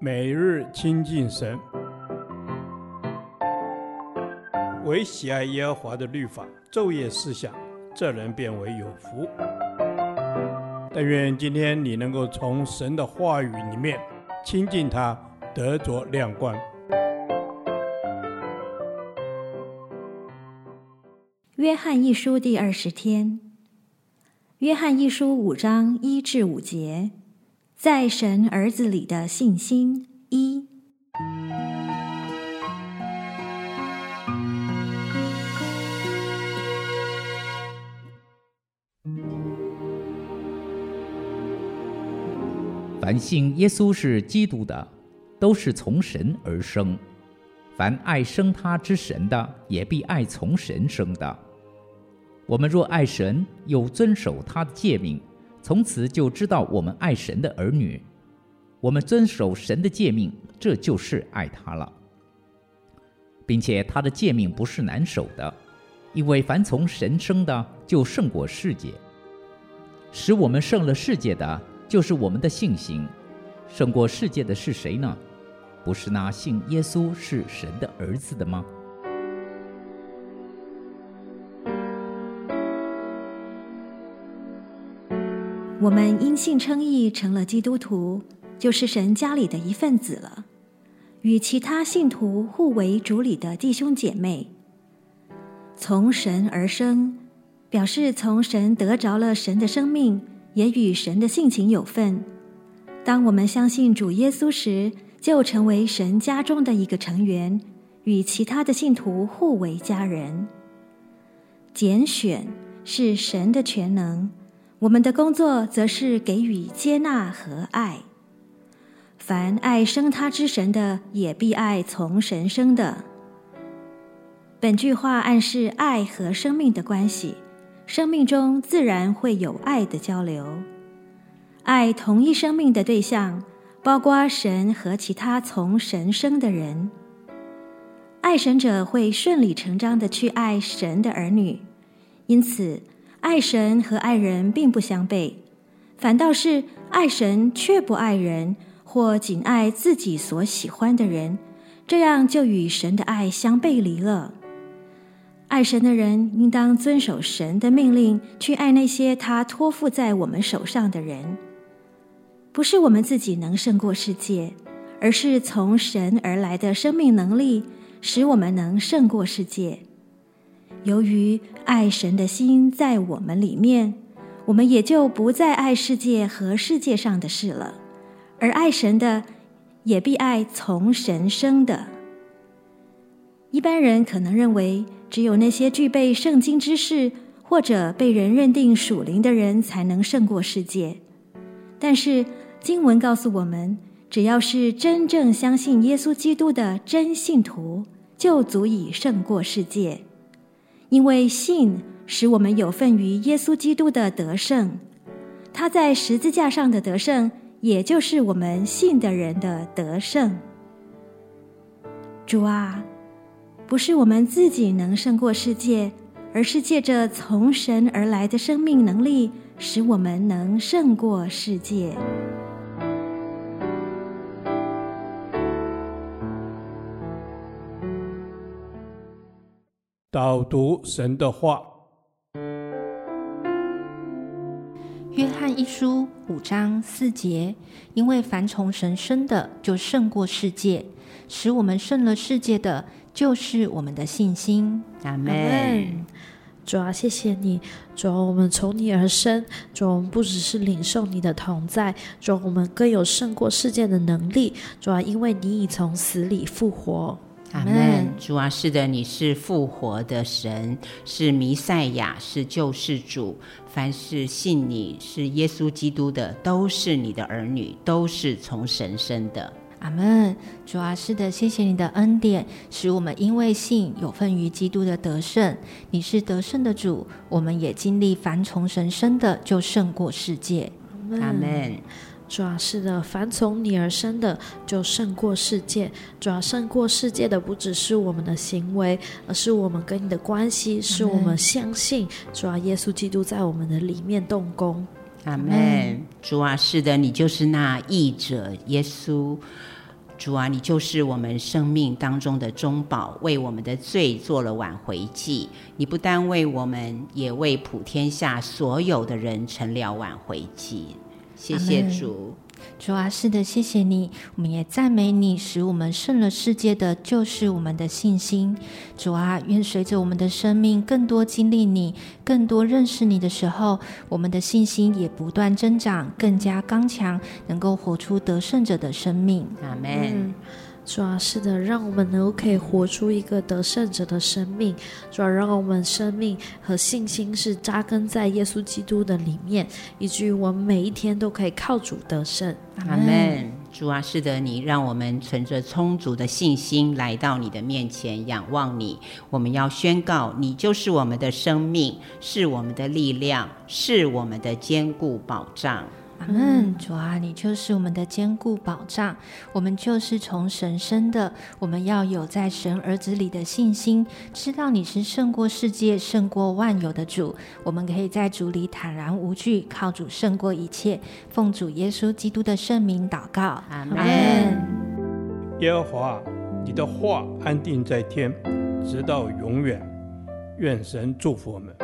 每日亲近神，唯喜爱耶和华的律法，昼夜思想，这人便为有福。但愿今天你能够从神的话语里面亲近他，得着亮光。约翰一书第二十天，约翰一书五章一至五节，在神儿子里的信心一。凡信耶稣是基督的，都是从神而生；凡爱生他之神的，也必爱从神生的。我们若爱神，又遵守他的诫命，从此就知道我们爱神的儿女。我们遵守神的诫命，这就是爱他了，并且他的诫命不是难守的，因为凡从神生的，就胜过世界。使我们胜了世界的，就是我们的信心。胜过世界的是谁呢？不是那信耶稣是神的儿子的吗？我们因信称义，成了基督徒，就是神家里的一份子了，与其他信徒互为主里的弟兄姐妹。从神而生，表示从神得着了神的生命，也与神的性情有份。当我们相信主耶稣时，就成为神家中的一个成员，与其他的信徒互为家人。拣选是神的全能。我们的工作则是给予接纳和爱。凡爱生他之神的，也必爱从神生的。本句话暗示爱和生命的关系，生命中自然会有爱的交流。爱同一生命的对象，包括神和其他从神生的人。爱神者会顺理成章地去爱神的儿女，因此，爱神和爱人并不相悖，反倒是爱神却不爱人，或仅爱自己所喜欢的人，这样就与神的爱相背离了。爱神的人应当遵守神的命令，去爱那些他托付在我们手上的人。不是我们自己能胜过世界，而是从神而来的生命能力，使我们能胜过世界。由于爱神的心在我们里面，我们也就不再爱世界和世界上的事了，而爱神的，也必爱从神生的。一般人可能认为，只有那些具备圣经知识或者被人认定属灵的人才能胜过世界。但是经文告诉我们，只要是真正相信耶稣基督的真信徒，就足以胜过世界。因为信使我们有份于耶稣基督的得胜，他在十字架上的得胜，也就是我们信的人的得胜。主啊，不是我们自己能胜过世界，而是借着从神而来的生命能力，使我们能胜过世界。导读神的话，约翰一书五章四节，因为凡从神生的，就胜过世界；使我们胜了世界的，就是我们的信心。阿门。主啊，谢谢你，主啊，我们从你而生，主，我们不只是领受你的同在，主，我们更有胜过世界的能力。主啊，因为你已从死里复活。阿门，主啊，是的，你是复活的神，是弥赛亚，是救世主。凡是信你是耶稣基督的，都是你的儿女，都是从神生的。阿门，主啊，是的，谢谢你的恩典，使我们因为信有份于基督的得胜。你是得胜的主，我们也经历凡从神生的，就胜过世界。阿门。主啊，是的，凡从你而生的，就胜过世界。主啊，胜过世界的不只是我们的行为，而是我们跟你的关系，是我们相信主啊，耶稣基督在我们的里面动工。阿门。主啊，是的，你就是那义者耶稣。主啊，你就是我们生命当中的中保，为我们的罪做了挽回祭。你不单为我们，也为普天下所有的人成了挽回祭。谢谢主。主啊，是的，谢谢你，我们也赞美你，使我们胜了世界的就是我们的信心。主啊，愿随着我们的生命更多经历你，更多认识你的时候，我们的信心也不断增长，更加刚强，能够活出得胜者的生命。阿门。嗯主要是的，让我们能够可以活出一个得胜者的生命。主要让我们生命和信心是扎根在耶稣基督的里面，以至于我们每一天都可以靠主得胜。阿门。主啊，是的，你让我们存着充足的信心来到你的面前，仰望你。我们要宣告，你就是我们的生命，是我们的力量，是我们的坚固保障。阿门，主啊，你就是我们的坚固保障，我们就是从神生的，我们要有在神儿子里的信心，知道你是胜过世界、胜过万有的主，我们可以在主里坦然无惧，靠主胜过一切，奉主耶稣基督的圣名祷告，阿门。耶和华，你的话安定在天，直到永远。愿神祝福我们。